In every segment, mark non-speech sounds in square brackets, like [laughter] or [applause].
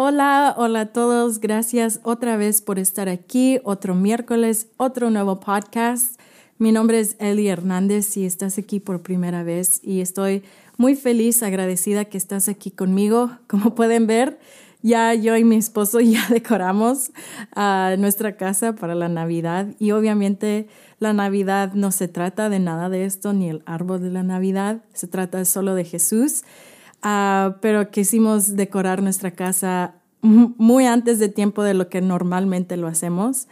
Hola, hola a todos. Gracias otra vez por estar aquí. Otro miércoles, otro nuevo podcast. Mi nombre es Eli Hernández y estás aquí por primera vez y estoy muy feliz, agradecida que estás aquí conmigo. Como pueden ver, ya yo y mi esposo [laughs] ya decoramos uh, nuestra casa para la Navidad y obviamente la Navidad no se trata de nada de esto ni el árbol de la Navidad, se trata solo de Jesús. Uh, pero quisimos decorar nuestra casa muy antes de tiempo de lo que normalmente lo hacemos.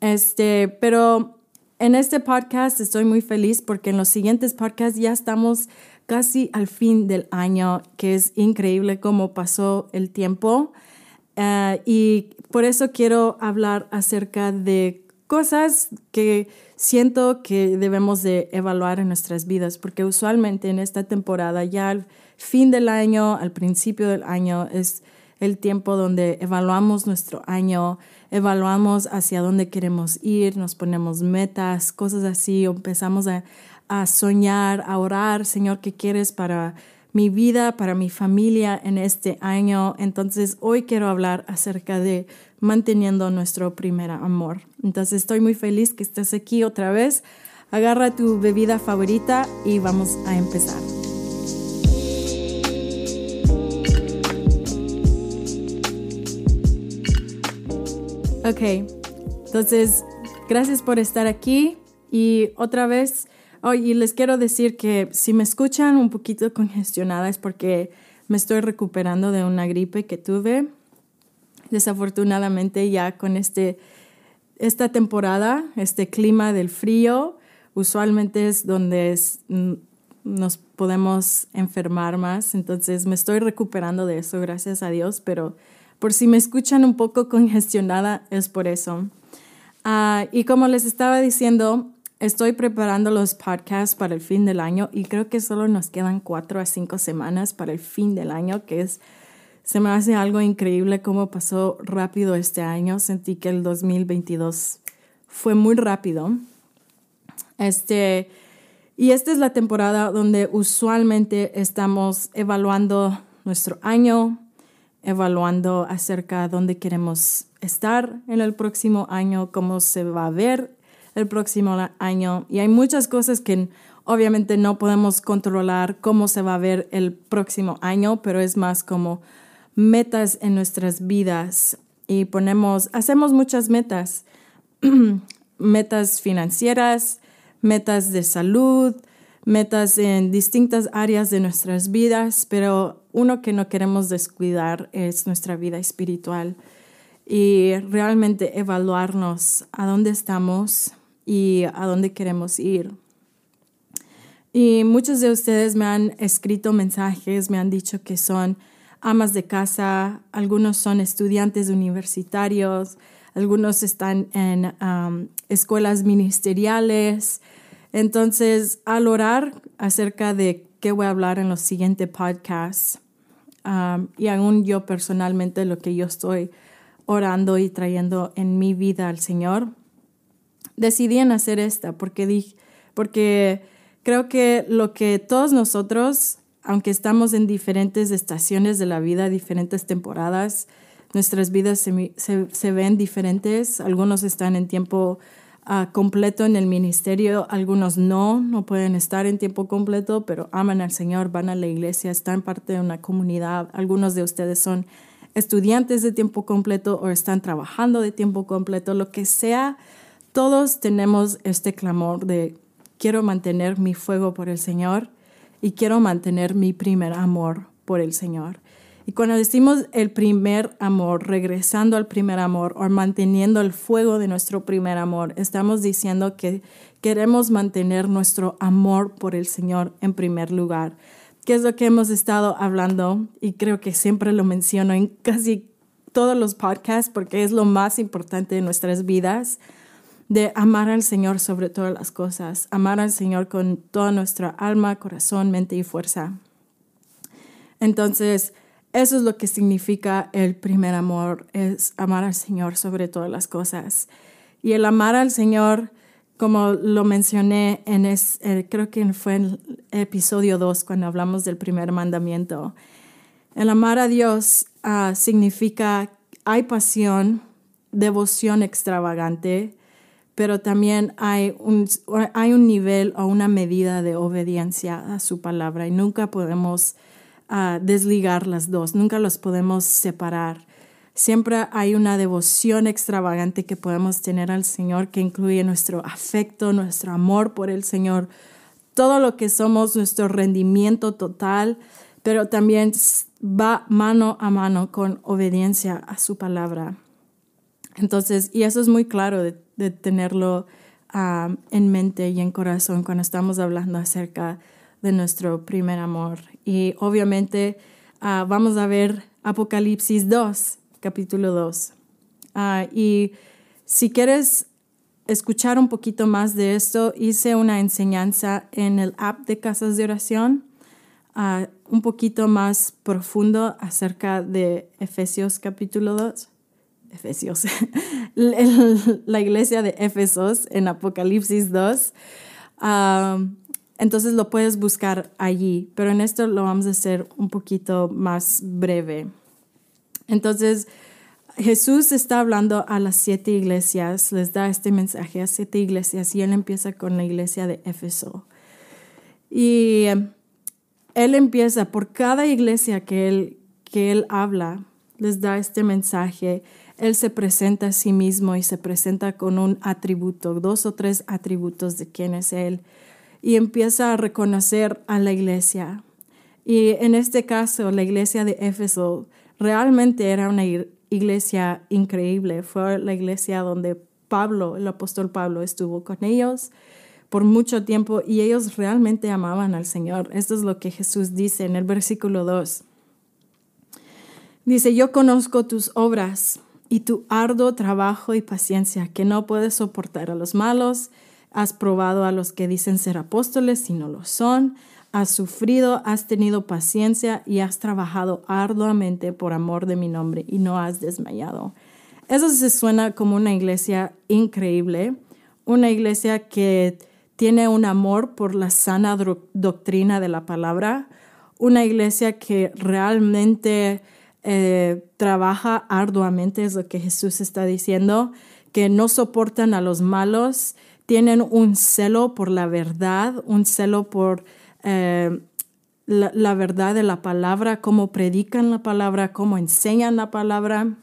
Este, pero en este podcast estoy muy feliz porque en los siguientes podcasts ya estamos casi al fin del año, que es increíble cómo pasó el tiempo. Uh, y por eso quiero hablar acerca de cosas que siento que debemos de evaluar en nuestras vidas, porque usualmente en esta temporada ya fin del año, al principio del año, es el tiempo donde evaluamos nuestro año, evaluamos hacia dónde queremos ir, nos ponemos metas, cosas así, empezamos a, a soñar, a orar, Señor, ¿qué quieres para mi vida, para mi familia en este año? Entonces, hoy quiero hablar acerca de manteniendo nuestro primer amor. Entonces, estoy muy feliz que estés aquí otra vez. Agarra tu bebida favorita y vamos a empezar. Ok, entonces gracias por estar aquí y otra vez, oh, y les quiero decir que si me escuchan un poquito congestionada es porque me estoy recuperando de una gripe que tuve. Desafortunadamente ya con este, esta temporada, este clima del frío, usualmente es donde mm, nos podemos enfermar más. Entonces me estoy recuperando de eso, gracias a Dios, pero por si me escuchan un poco [laughs] congestionada, es por eso. Uh, y como les estaba diciendo, estoy preparando los podcasts para el fin del año y creo que solo nos quedan cuatro a cinco semanas para el fin del año, que es, se me hace algo increíble cómo pasó rápido este año. Sentí que el 2022 fue muy rápido. Este, y esta es la temporada donde usualmente estamos evaluando nuestro año, evaluando acerca de dónde queremos estar en el próximo año, cómo se va a ver el próximo año. Y hay muchas cosas que obviamente no podemos controlar cómo se va a ver el próximo año, pero es más como metas en nuestras vidas. Y ponemos, hacemos muchas metas, [clears throat] metas financieras, metas de salud, metas en distintas áreas de nuestras vidas, pero uno que no queremos descuidar es nuestra vida espiritual y realmente evaluarnos a dónde estamos y a dónde queremos ir. Y muchos de ustedes me han escrito mensajes, me han dicho que son amas de casa, algunos son estudiantes universitarios, algunos están en escuelas ministeriales, entonces, al orar acerca de qué voy a hablar en los siguientes podcasts, y aún yo personalmente lo que yo estoy orando y trayendo en mi vida al Señor, decidí en hacer esta porque, dije, porque creo que lo que todos nosotros, aunque estamos en diferentes estaciones de la vida, diferentes temporadas, nuestras vidas se, se, se ven diferentes. Algunos están en tiempo completo en el ministerio, algunos no, no pueden estar en tiempo completo, pero aman al Señor, van a la iglesia, están parte de una comunidad, algunos de ustedes son estudiantes de tiempo completo o están trabajando de tiempo completo, lo que sea, todos tenemos este clamor de quiero mantener mi fuego por el Señor y quiero mantener mi primer amor por el Señor. Y cuando decimos el primer amor, regresando al primer amor o manteniendo el fuego de nuestro primer amor, estamos diciendo que queremos mantener nuestro amor por el Señor en primer lugar, que es lo que hemos estado hablando y creo que siempre lo menciono en casi todos los podcasts porque es lo más importante de nuestras vidas, de amar al Señor sobre todas las cosas, amar al Señor con toda nuestra alma, corazón, mente y fuerza. Entonces, eso es lo que significa el primer amor, es amar al Señor sobre todas las cosas. Y el amar al Señor, como lo mencioné en, eh, creo que fue en el episodio 2 cuando hablamos del primer mandamiento, El amar a Dios ah, significa hay pasión, devoción extravagante, pero también hay un, hay un nivel o una medida de obediencia a su palabra y nunca podemos ah, desligar las dos, nunca los podemos separar. Siempre hay una devoción extravagante que podemos tener al Señor que incluye nuestro afecto, nuestro amor por el Señor, todo lo que somos, nuestro rendimiento total, pero también va mano a mano con obediencia a su palabra. Entonces, y eso es muy claro de, tenerlo ah, en mente y en corazón cuando estamos hablando acerca de nuestro primer amor. Y obviamente ah, vamos a ver Apocalipsis 2, capítulo 2. Ah, y si quieres escuchar un poquito más de esto, hice una enseñanza en el app de Casas de Oración, un poquito más profundo acerca de Efesios capítulo 2. Efesios, [laughs] la iglesia de Éfesos en Apocalipsis 2. entonces lo puedes buscar allí, pero en esto lo vamos a hacer un poquito más breve. Entonces, Jesús está hablando a las siete iglesias, les da este mensaje a siete iglesias y él empieza con la iglesia de Éfeso. Y él empieza por cada iglesia que él, que él habla, les da este mensaje él se presenta a sí mismo y se presenta con un atributo, dos o tres atributos de quién es Él, y empieza a reconocer a la iglesia. Y en este caso, la iglesia de Éfeso realmente era una iglesia increíble. Fue la iglesia donde Pablo, el apóstol Pablo, estuvo con ellos por mucho tiempo y ellos realmente amaban al Señor. Esto es lo que Jesús dice en el versículo 2. Dice, yo conozco tus obras y tu arduo trabajo y paciencia, que no puedes soportar a los malos, has probado a los que dicen ser apóstoles y no lo son, has sufrido, has tenido paciencia y has trabajado arduamente por amor de mi nombre y no has desmayado. Eso se suena como una iglesia increíble, una iglesia que tiene un amor por la sana doctrina de la palabra, una iglesia que realmente eh, trabaja arduamente, es lo que Jesús está diciendo, que no soportan a los malos, tienen un celo por la verdad, un celo por eh, la, verdad de la palabra, cómo predican la palabra, cómo enseñan la palabra.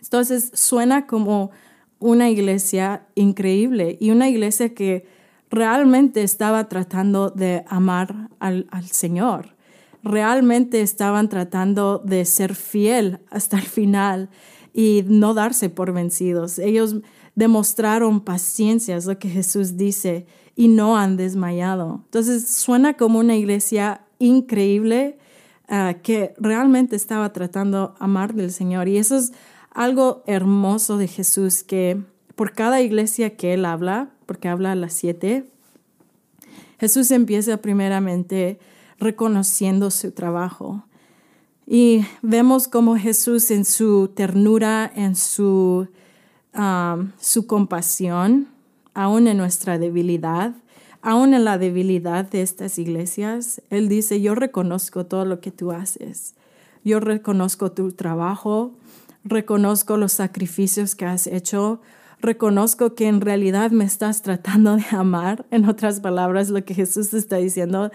Entonces suena como una iglesia increíble y una iglesia que realmente estaba tratando de amar al Señor realmente estaban tratando de ser fiel hasta el final y no darse por vencidos. Ellos demostraron paciencia, es lo que Jesús dice, y no han desmayado. Entonces suena como una iglesia increíble ah, que realmente estaba tratando amar del Señor. Y eso es algo hermoso de Jesús, que por cada iglesia que Él habla, porque habla a las siete, Jesús empieza primeramente reconociendo su trabajo. Y vemos como Jesús en su ternura, en su, um, su compasión, aún en nuestra debilidad, aún en la debilidad de estas iglesias, Él dice, yo reconozco todo lo que tú haces, yo reconozco tu trabajo, reconozco los sacrificios que has hecho, reconozco que en realidad me estás tratando de amar. En otras palabras, lo que Jesús está diciendo,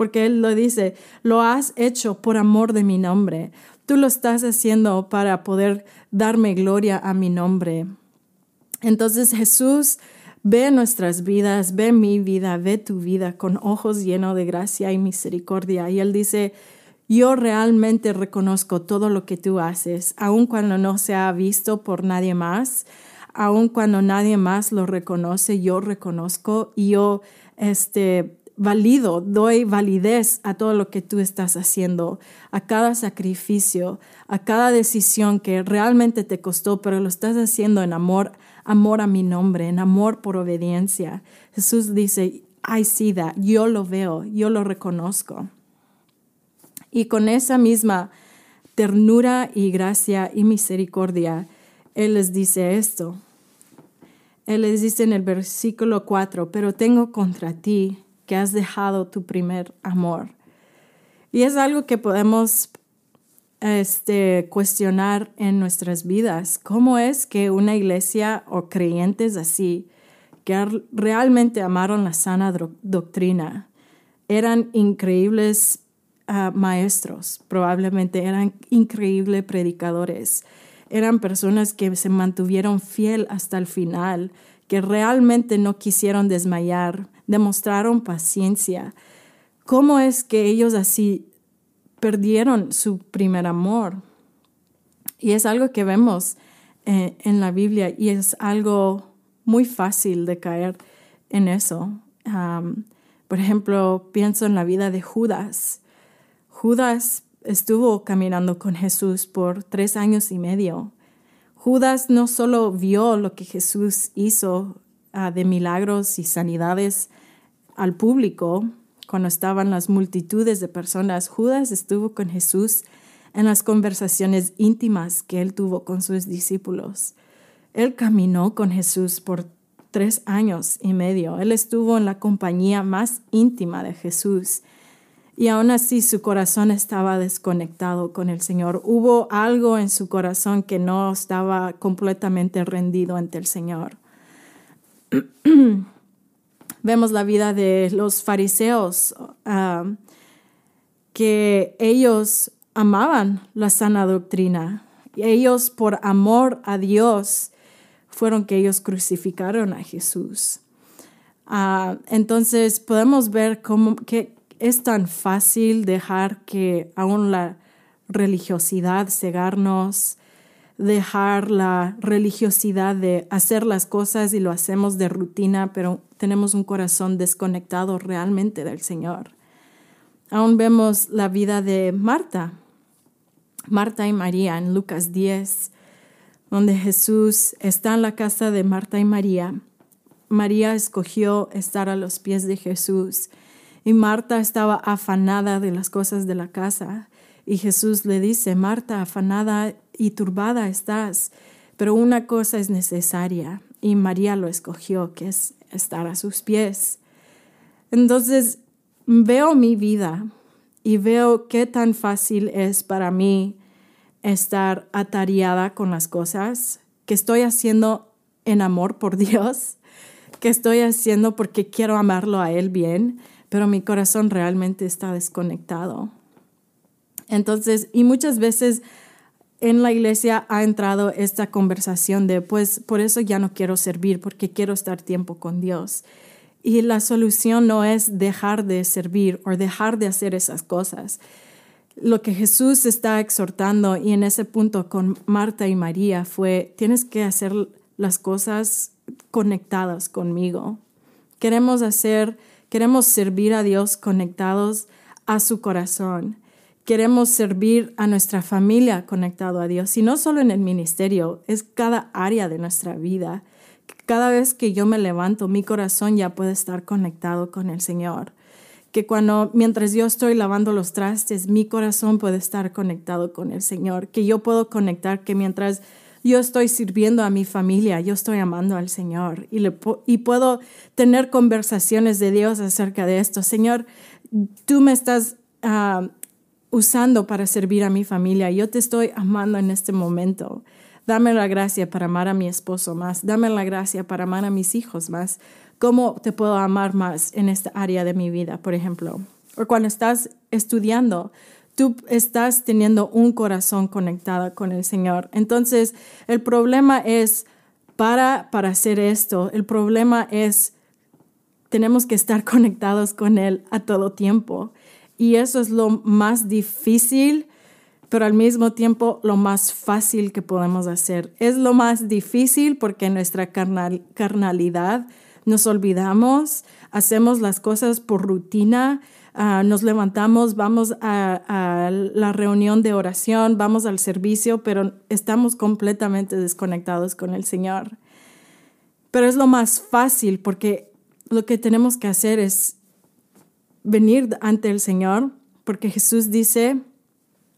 porque Él lo dice, lo has hecho por amor de mi nombre. Tú lo estás haciendo para poder darme gloria a mi nombre. Entonces Jesús ve nuestras vidas, ve mi vida, ve tu vida con ojos llenos de gracia y misericordia. Y Él dice, yo realmente reconozco todo lo que tú haces, aun cuando no se ha visto por nadie más, aun cuando nadie más lo reconoce, yo reconozco y yo este, valido, doy validez a todo lo que tú estás haciendo, a cada sacrificio, a cada decisión que realmente te costó, pero lo estás haciendo en amor, amor a mi nombre, en amor por obediencia. Jesús dice, I see that, yo lo veo, yo lo reconozco. Y con esa misma ternura y gracia y misericordia, Él les dice esto. Él les dice en el versículo 4, pero tengo contra ti que has dejado tu primer amor. Y es algo que podemos este, cuestionar en nuestras vidas. Cómo es que una iglesia o creyentes así, que realmente amaron la sana doctrina, eran increíbles ah, maestros, probablemente eran increíbles predicadores, eran personas que se mantuvieron fiel hasta el final, que realmente no quisieron desmayar, demostraron paciencia. ¿Cómo es que ellos así perdieron su primer amor? Y es algo que vemos eh, en la Biblia y es algo muy fácil de caer en eso. por ejemplo, pienso en la vida de Judas. Judas estuvo caminando con Jesús por tres años y medio Judas no solo vio lo que Jesús hizo ah, de milagros y sanidades al público cuando estaban las multitudes de personas, Judas estuvo con Jesús en las conversaciones íntimas que él tuvo con sus discípulos. Él caminó con Jesús por tres años y medio. Él estuvo en la compañía más íntima de Jesús y aún así su corazón estaba desconectado con el Señor. Hubo algo en su corazón que no estaba completamente rendido ante el Señor. [clears throat] Vemos la vida de los fariseos, ah, que ellos amaban la sana doctrina. Ellos, por amor a Dios, fueron que ellos crucificaron a Jesús. Ah, entonces podemos ver cómo, que, es tan fácil dejar que aún la religiosidad cegarnos, dejar la religiosidad de hacer las cosas y lo hacemos de rutina, pero tenemos un corazón desconectado realmente del Señor. Aún vemos la vida de Marta, Marta y María en Lucas 10, donde Jesús está en la casa de Marta y María. María escogió estar a los pies de Jesús y Marta estaba afanada de las cosas de la casa. Y Jesús le dice, Marta, afanada y turbada estás, pero una cosa es necesaria. Y María lo escogió, que es estar a sus pies. Entonces veo mi vida y veo qué tan fácil es para mí estar atareada con las cosas que estoy haciendo en amor por [laughs] Dios, que estoy haciendo porque quiero amarlo a Él bien, pero mi corazón realmente está desconectado. Entonces, y muchas veces en la iglesia ha entrado esta conversación de, pues, por eso ya no quiero servir, porque quiero estar tiempo con Dios. Y la solución no es dejar de servir o dejar de hacer esas cosas. Lo que Jesús está exhortando y en ese punto con Marta y María fue, tienes que hacer las cosas conectadas conmigo. Queremos hacer Queremos servir a Dios conectados a su corazón. Queremos servir a nuestra familia conectado a Dios. Y no solo en el ministerio, es cada área de nuestra vida. Cada vez que yo me levanto, mi corazón ya puede estar conectado con el Señor. Que cuando, mientras yo estoy lavando los trastes, mi corazón puede estar conectado con el Señor. Que yo puedo conectar, que mientras yo estoy sirviendo a mi familia, yo estoy amando al Señor y, le, y puedo tener conversaciones de Dios acerca de esto. Señor, tú me estás ah, usando para servir a mi familia, yo te estoy amando en este momento. Dame la gracia para amar a mi esposo más, dame la gracia para amar a mis hijos más. ¿Cómo te puedo amar más en esta área de mi vida, por ejemplo? O cuando estás estudiando, tú estás teniendo un corazón conectado con el Señor. Entonces, el problema es, para, para hacer esto, el problema es, tenemos que estar [laughs] conectados con Él a todo tiempo. Y eso es lo más difícil, pero al mismo tiempo lo más fácil que podemos hacer. Es lo más difícil porque nuestra carnal, carnalidad nos olvidamos, hacemos las cosas por rutina, Ah, nos levantamos, vamos a, la reunión de oración, vamos al servicio, pero estamos completamente desconectados con el Señor. Pero es lo más fácil porque lo que tenemos que hacer es venir ante el Señor, porque Jesús dice,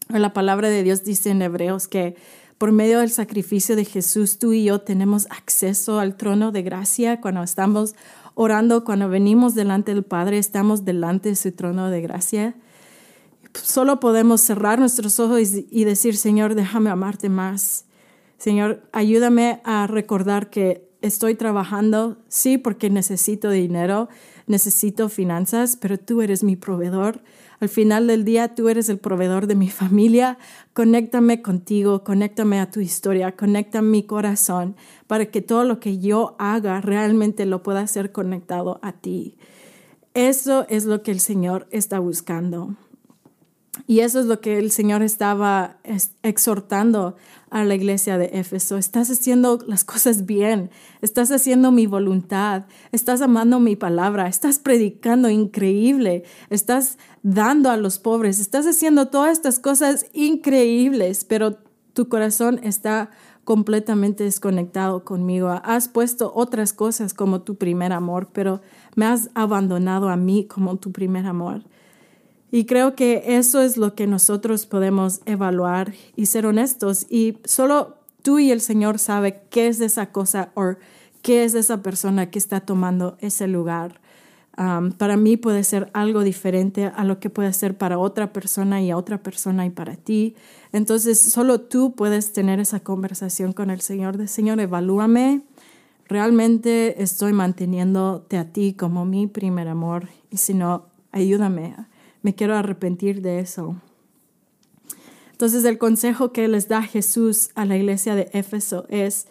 la palabra de Dios dice en Hebreos que por medio del sacrificio de Jesús, tú y yo tenemos acceso al trono de gracia cuando estamos orando, cuando venimos delante del Padre, estamos delante de su trono de gracia. solo podemos cerrar nuestros ojos y decir, Señor, déjame amarte más. Señor, ayúdame a recordar que estoy trabajando, sí, porque necesito dinero, necesito finanzas, pero tú eres mi proveedor. Al final del día, tú eres el proveedor de mi familia. Conéctame contigo, conéctame a tu historia, conecta mi corazón para que todo lo que yo haga realmente lo pueda ser conectado a ti. Eso es lo que el Señor está buscando. Y eso es lo que el Señor estaba exhortando a la iglesia de Éfeso. Estás haciendo las cosas bien, estás haciendo mi voluntad, estás amando mi palabra, estás predicando increíble, estás dando a los pobres, estás haciendo todas estas cosas increíbles, pero tu corazón está completamente desconectado conmigo. Has puesto otras cosas como tu primer amor, pero me has abandonado a mí como tu primer amor. Y creo que eso es lo que nosotros podemos evaluar y ser honestos. Y solo tú y el Señor sabe qué es esa cosa o qué es esa persona que está tomando ese lugar. Para mí puede ser algo diferente a lo que puede ser para otra persona y a otra persona y para ti. Entonces, solo tú puedes tener esa conversación con el Señor de Señor, evalúame. Realmente estoy manteniéndote a ti como mi primer amor y si no, ayúdame me quiero arrepentir de eso. Entonces el consejo que les da Jesús a la iglesia de Éfeso es,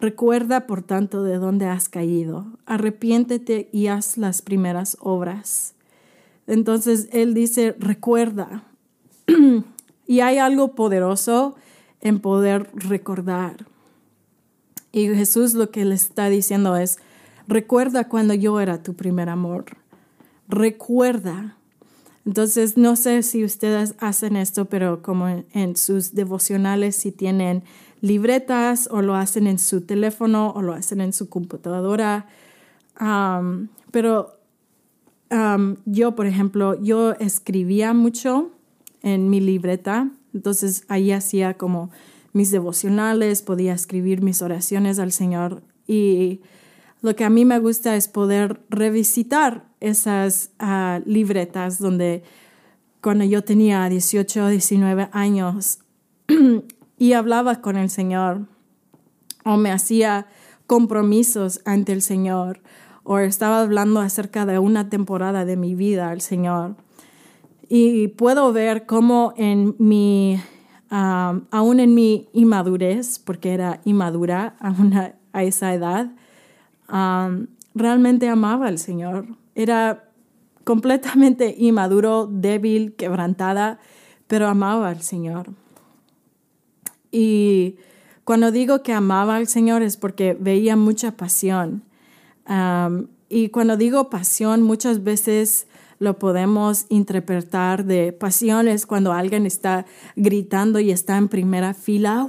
recuerda por tanto de dónde has caído, arrepiéntete y haz las primeras obras. Entonces él dice, recuerda. [clears throat] y hay algo poderoso en poder recordar. Y Jesús lo que le está diciendo es, recuerda cuando yo era tu primer amor. Recuerda entonces, no sé si ustedes hacen esto, pero como en, sus devocionales, si tienen libretas o lo hacen en su teléfono o lo hacen en su computadora. pero yo, por ejemplo, yo escribía mucho en mi libreta, entonces ahí hacía como mis devocionales, podía escribir mis oraciones al Señor y lo que a mí me gusta es poder revisitar esas ah, libretas donde cuando yo tenía 18 o 19 años [clears throat] y hablaba con el Señor o me hacía compromisos ante el Señor o estaba hablando acerca de una temporada de mi vida al Señor. Y puedo ver cómo en mi, ah, aún en mi inmadurez, porque era inmadura a esa edad, realmente amaba al Señor. Era completamente inmaduro, débil, quebrantada, pero amaba al Señor. Y cuando digo que amaba al Señor es porque veía mucha pasión. y cuando digo pasión, muchas veces lo podemos interpretar de pasiones cuando alguien está gritando y está en primera fila,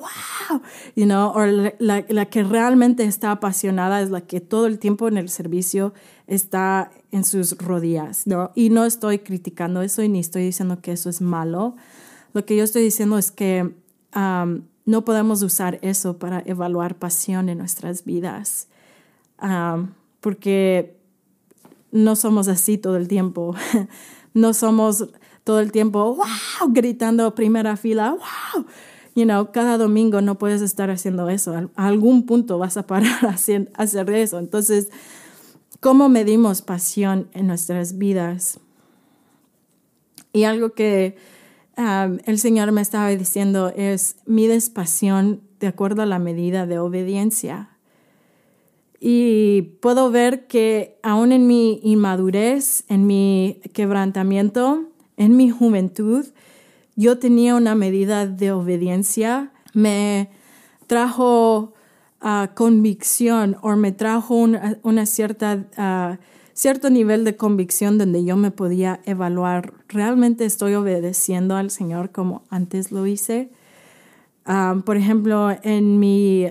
wow, you know, o la, la, que realmente está apasionada es la que todo el tiempo en el servicio está en sus rodillas, ¿no? Y no estoy criticando eso y ni estoy diciendo que eso es malo. Lo que yo estoy diciendo es que um, no podemos usar eso para evaluar pasión en nuestras vidas, um, porque no somos así todo el tiempo. [laughs] no somos todo el tiempo, wow, gritando primera fila, wow. You know, cada domingo no puedes estar haciendo eso. A algún punto vas a parar [laughs] a hacer eso. Entonces, ¿cómo medimos pasión en nuestras vidas? Y algo que um, el Señor me estaba diciendo es, mides pasión de acuerdo a la medida de obediencia. Y puedo ver que aún en mi inmadurez, en mi quebrantamiento, en mi juventud, yo tenía una medida de obediencia. Me trajo uh, convicción o me trajo una, cierta, uh, cierto nivel de convicción donde yo me podía evaluar, ¿realmente estoy obedeciendo al Señor como antes lo hice? Um, por ejemplo, en mi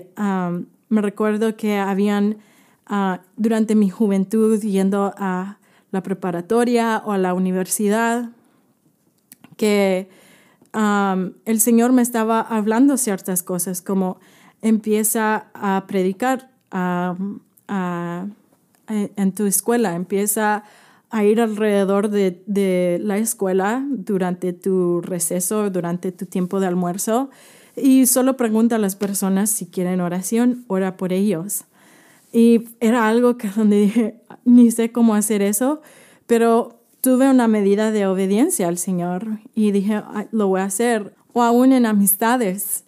me recuerdo que habían ah, durante mi juventud yendo a la preparatoria o a la universidad, que el Señor me estaba hablando ciertas cosas, como empieza a predicar en tu escuela, empieza a ir alrededor de, de, la escuela durante tu receso, durante tu tiempo de almuerzo y solo pregunta a las personas si quieren oración, ora por ellos. Y era algo que donde ni sé cómo hacer eso, pero tuve una medida de obediencia al Señor y dije, lo voy a hacer. O aún en amistades,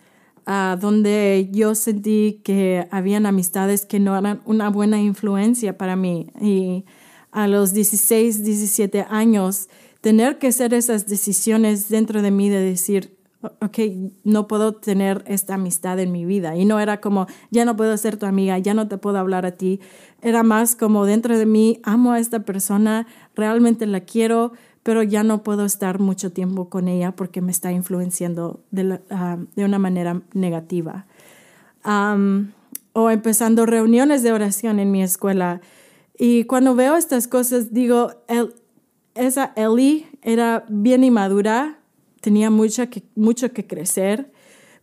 uh, donde yo sentí que habían amistades que no eran una buena influencia para mí. Y a los 16, 17 años, tener que hacer esas decisiones dentro de mí de decir, ok, no puedo tener esta amistad en mi vida. Y no era como, ya no puedo ser tu amiga, ya no te puedo hablar a ti. Era más como dentro de mí, amo a esta persona, realmente la quiero, pero ya no puedo estar mucho tiempo con ella porque me está influenciando de, ah, una manera negativa. o empezando reuniones de oración en mi escuela. Y cuando veo estas cosas, digo, esa Ellie era bien inmadura, tenía mucho que, mucho que crecer,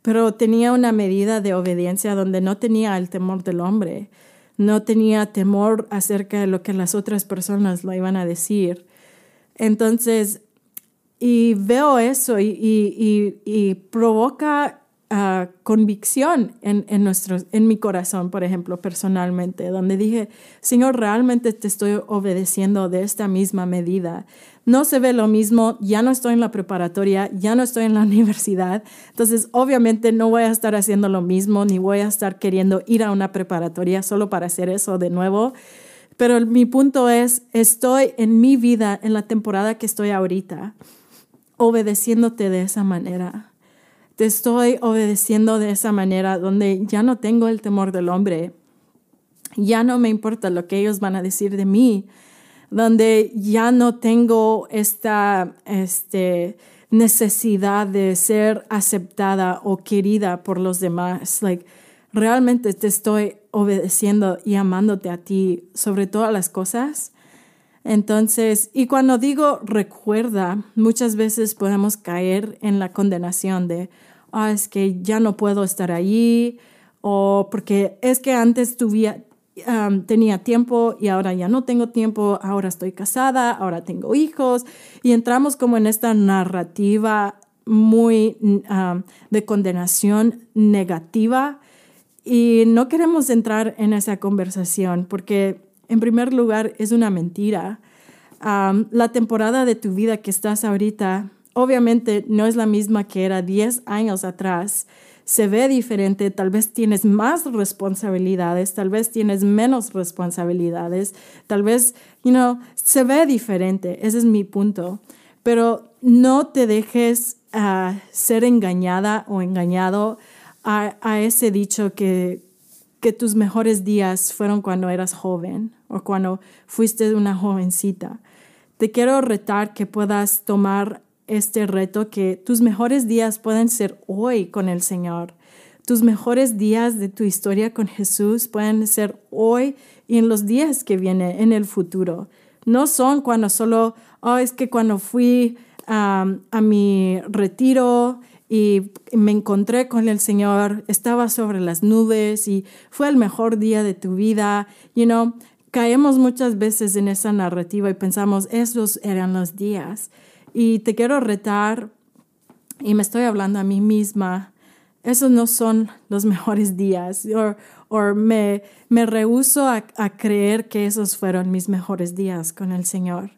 pero tenía una medida de obediencia donde no tenía el temor del hombre, no tenía temor acerca de lo que las otras personas lo iban a decir. Entonces, y veo eso y, y, y, provoca uh, convicción en, en, nuestro, en mi corazón, por ejemplo, personalmente, donde dije, Señor, realmente te estoy obedeciendo de esta misma medida. No se ve lo mismo, ya no estoy en la preparatoria, ya no estoy en la [laughs] universidad, entonces obviamente no voy a estar haciendo lo mismo, ni voy a estar queriendo ir a una preparatoria solo para hacer eso de nuevo. Pero mi punto es, estoy en mi vida, en la temporada que estoy ahorita, obedeciéndote de esa manera. Te estoy obedeciendo de esa manera donde ya no tengo el temor del hombre. Ya no me importa lo que ellos van a decir de mí. Donde ya no tengo esta este, necesidad de ser aceptada o querida por los demás. Like, realmente te estoy obedeciendo y amándote a ti sobre todas las cosas. Entonces, y cuando digo recuerda, muchas veces podemos caer en la condenación de, ah, es que ya no puedo estar allí, o porque es que antes tenía tiempo y ahora ya no tengo tiempo, ahora estoy casada, ahora tengo hijos, y entramos como en esta narrativa muy de condenación negativa y no queremos entrar en esa conversación porque, en primer lugar, es una mentira. la temporada de tu vida que estás ahorita, obviamente no es la misma que era 10 años atrás. Se ve diferente, tal vez tienes más responsabilidades, tal vez tienes menos responsabilidades, tal vez, you know, se ve diferente, ese es mi punto. Pero no te dejes uh, ser engañada o engañado a, ese dicho que, que tus mejores días fueron cuando eras joven o cuando fuiste una jovencita. Te quiero retar que puedas tomar este reto, que tus mejores días pueden ser hoy con el Señor. Tus mejores días de tu historia con Jesús pueden ser hoy y en los días que vienen, en el futuro. No son cuando solo, oh, es que cuando fui a mi retiro y me encontré con el Señor, estaba sobre las nubes y fue el mejor día de tu vida. You know, caemos muchas veces en esa narrativa y pensamos, esos eran los días. Y te quiero retar, y me estoy hablando a mí misma, esos no son los [laughs] mejores días. O me, me rehuso a, a creer que esos fueron mis mejores días con el Señor.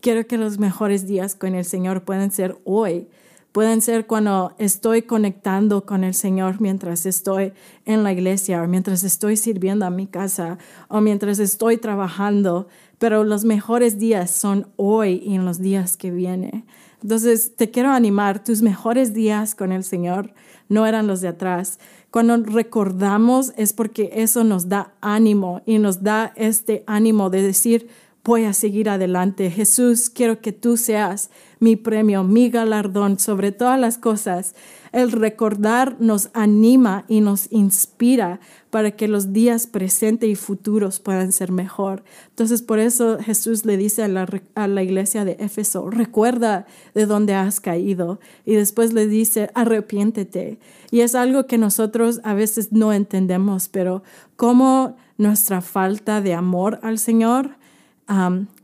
Quiero que los mejores días con el Señor puedan ser hoy Pueden ser cuando estoy conectando con el Señor mientras estoy en la iglesia o mientras estoy sirviendo a mi casa o mientras estoy trabajando, pero los mejores días son hoy y en los días que vienen. Entonces, te quiero animar, tus mejores días con el Señor no eran los de atrás. Cuando recordamos es porque eso nos da ánimo y nos da este ánimo de decir, voy a seguir adelante. Jesús, quiero que tú seas mi premio, mi galardón sobre todas las cosas. El recordar nos anima y nos inspira para que los días presentes y futuros puedan ser mejor. Entonces, por eso Jesús le dice a la, a la iglesia de Éfeso, recuerda de dónde has caído. Y después le dice, arrepiéntete. Y es algo que nosotros a veces no entendemos, pero como nuestra falta de amor al Señor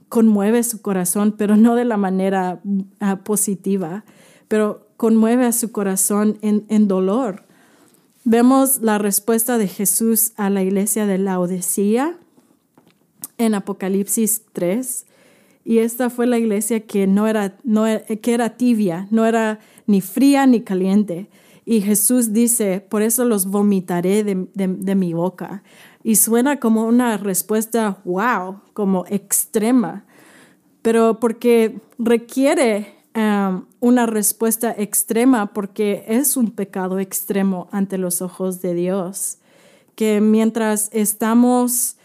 conmueve su corazón, pero no de la manera ah, positiva, pero conmueve a su corazón en, en dolor. Vemos la respuesta de Jesús a la iglesia de Laodicea en Apocalipsis 3. Y esta fue la iglesia que no era, no que era tibia, no era ni fría ni caliente. Y Jesús dice, por eso los vomitaré de, mi boca. Y suena como una respuesta, wow, como extrema, pero porque requiere um, una respuesta extrema, porque es un pecado extremo ante los ojos de Dios, que mientras estamos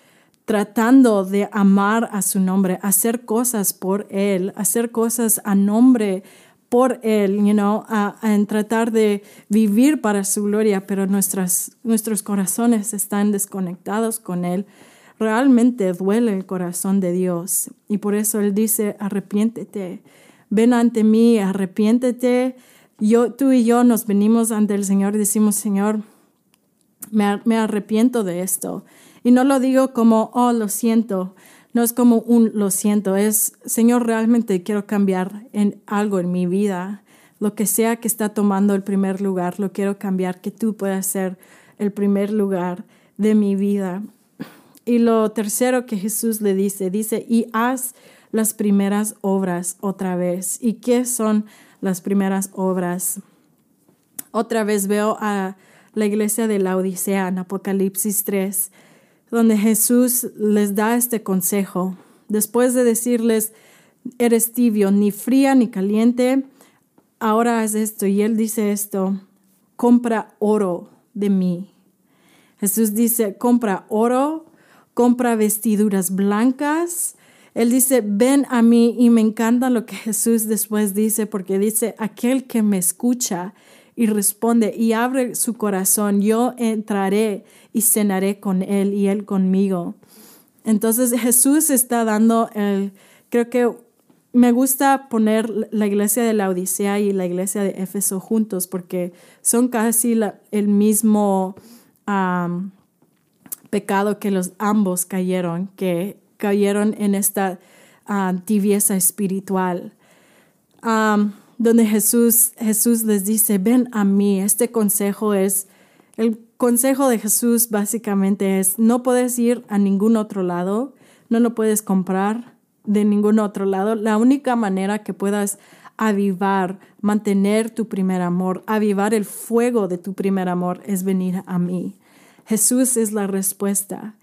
tratando de amar a su nombre, hacer cosas por Él, hacer cosas a nombre por Él, you know, a, en tratar de vivir para su gloria, pero nuestras, nuestros corazones están desconectados con Él. Realmente duele el corazón de Dios y por eso Él dice, arrepiéntete, ven ante mí, arrepiéntete. Yo, tú y yo nos venimos ante el Señor y decimos, Señor, me, me arrepiento de esto. Y no lo digo como, oh, lo siento, no es como un lo siento, es Señor, realmente quiero cambiar en algo en mi vida. Lo que sea que está tomando el primer lugar, lo quiero cambiar, que tú puedas ser el primer lugar de mi vida. Y lo tercero que Jesús le dice, dice, y haz las primeras obras otra vez. ¿Y qué son las primeras obras? Otra vez veo a la iglesia de la Odisea en Apocalipsis 3 donde Jesús les da este consejo. Después de decirles, eres tibio, ni fría ni caliente, ahora haz esto. Y él dice esto, compra oro de mí. Jesús dice, compra oro, compra vestiduras blancas. Él dice, ven a mí y me encanta lo que Jesús después dice, porque dice, aquel que me escucha y responde y abre su corazón, yo entraré y cenaré con él y él conmigo. Entonces Jesús está dando creo que me gusta poner la iglesia de la Odisea y la iglesia de Éfeso juntos porque son casi el mismo pecado que los ambos cayeron, que cayeron en esta uh, tibieza espiritual donde Jesús, Jesús les dice, ven a mí. Este consejo es, el consejo de Jesús básicamente es, no puedes ir a ningún otro lado, no lo puedes comprar de ningún otro lado. La única manera que puedas avivar, mantener tu primer amor, avivar el fuego de tu primer amor es venir a mí. Jesús es la respuesta.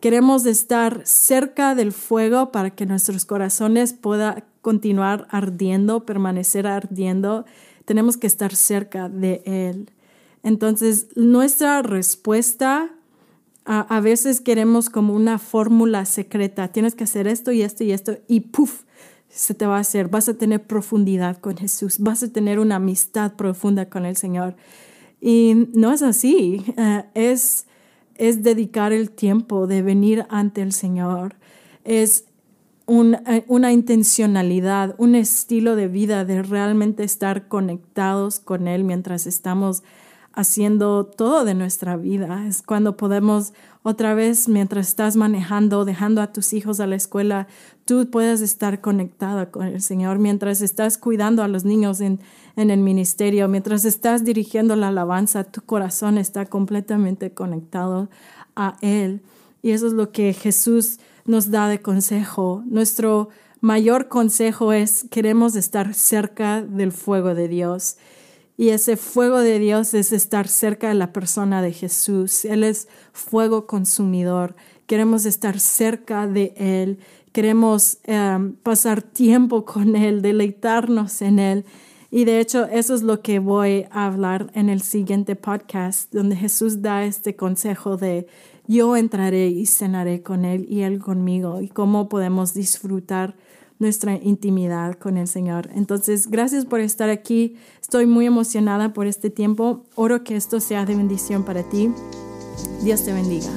Queremos estar cerca del fuego para que nuestros corazones puedan continuar ardiendo, permanecer ardiendo, tenemos que estar cerca de Él. Entonces, nuestra respuesta a, veces queremos como una fórmula secreta. Tienes que hacer esto y esto y esto y puff, se te va a hacer. Vas a tener profundidad con Jesús, vas a tener una amistad profunda con el Señor. Y no es así, eh, es, es dedicar el tiempo de venir ante el Señor, es eh, una intencionalidad, un estilo de vida de realmente estar conectados con Él mientras estamos haciendo todo de nuestra vida. Es cuando podemos otra vez, mientras estás manejando, dejando a tus hijos a la escuela, tú puedes estar conectada con el Señor. Mientras estás cuidando a los niños en, en el ministerio, mientras estás dirigiendo la alabanza, tu corazón está completamente conectado a Él. Y eso es lo que Jesús nos da de consejo. Nuestro mayor consejo es queremos estar cerca del fuego de Dios. Y ese fuego de Dios es estar cerca de la persona de Jesús. Él es fuego consumidor. Queremos estar cerca de Él. Queremos em, pasar tiempo con Él, deleitarnos en Él. Y de hecho, eso es lo que voy a hablar en el siguiente podcast, donde Jesús da este consejo de yo entraré y cenaré con Él y Él conmigo y cómo podemos disfrutar nuestra intimidad con el Señor. Entonces, gracias por estar aquí. Estoy muy emocionada por este tiempo. Oro que esto sea de bendición para ti. Dios te bendiga.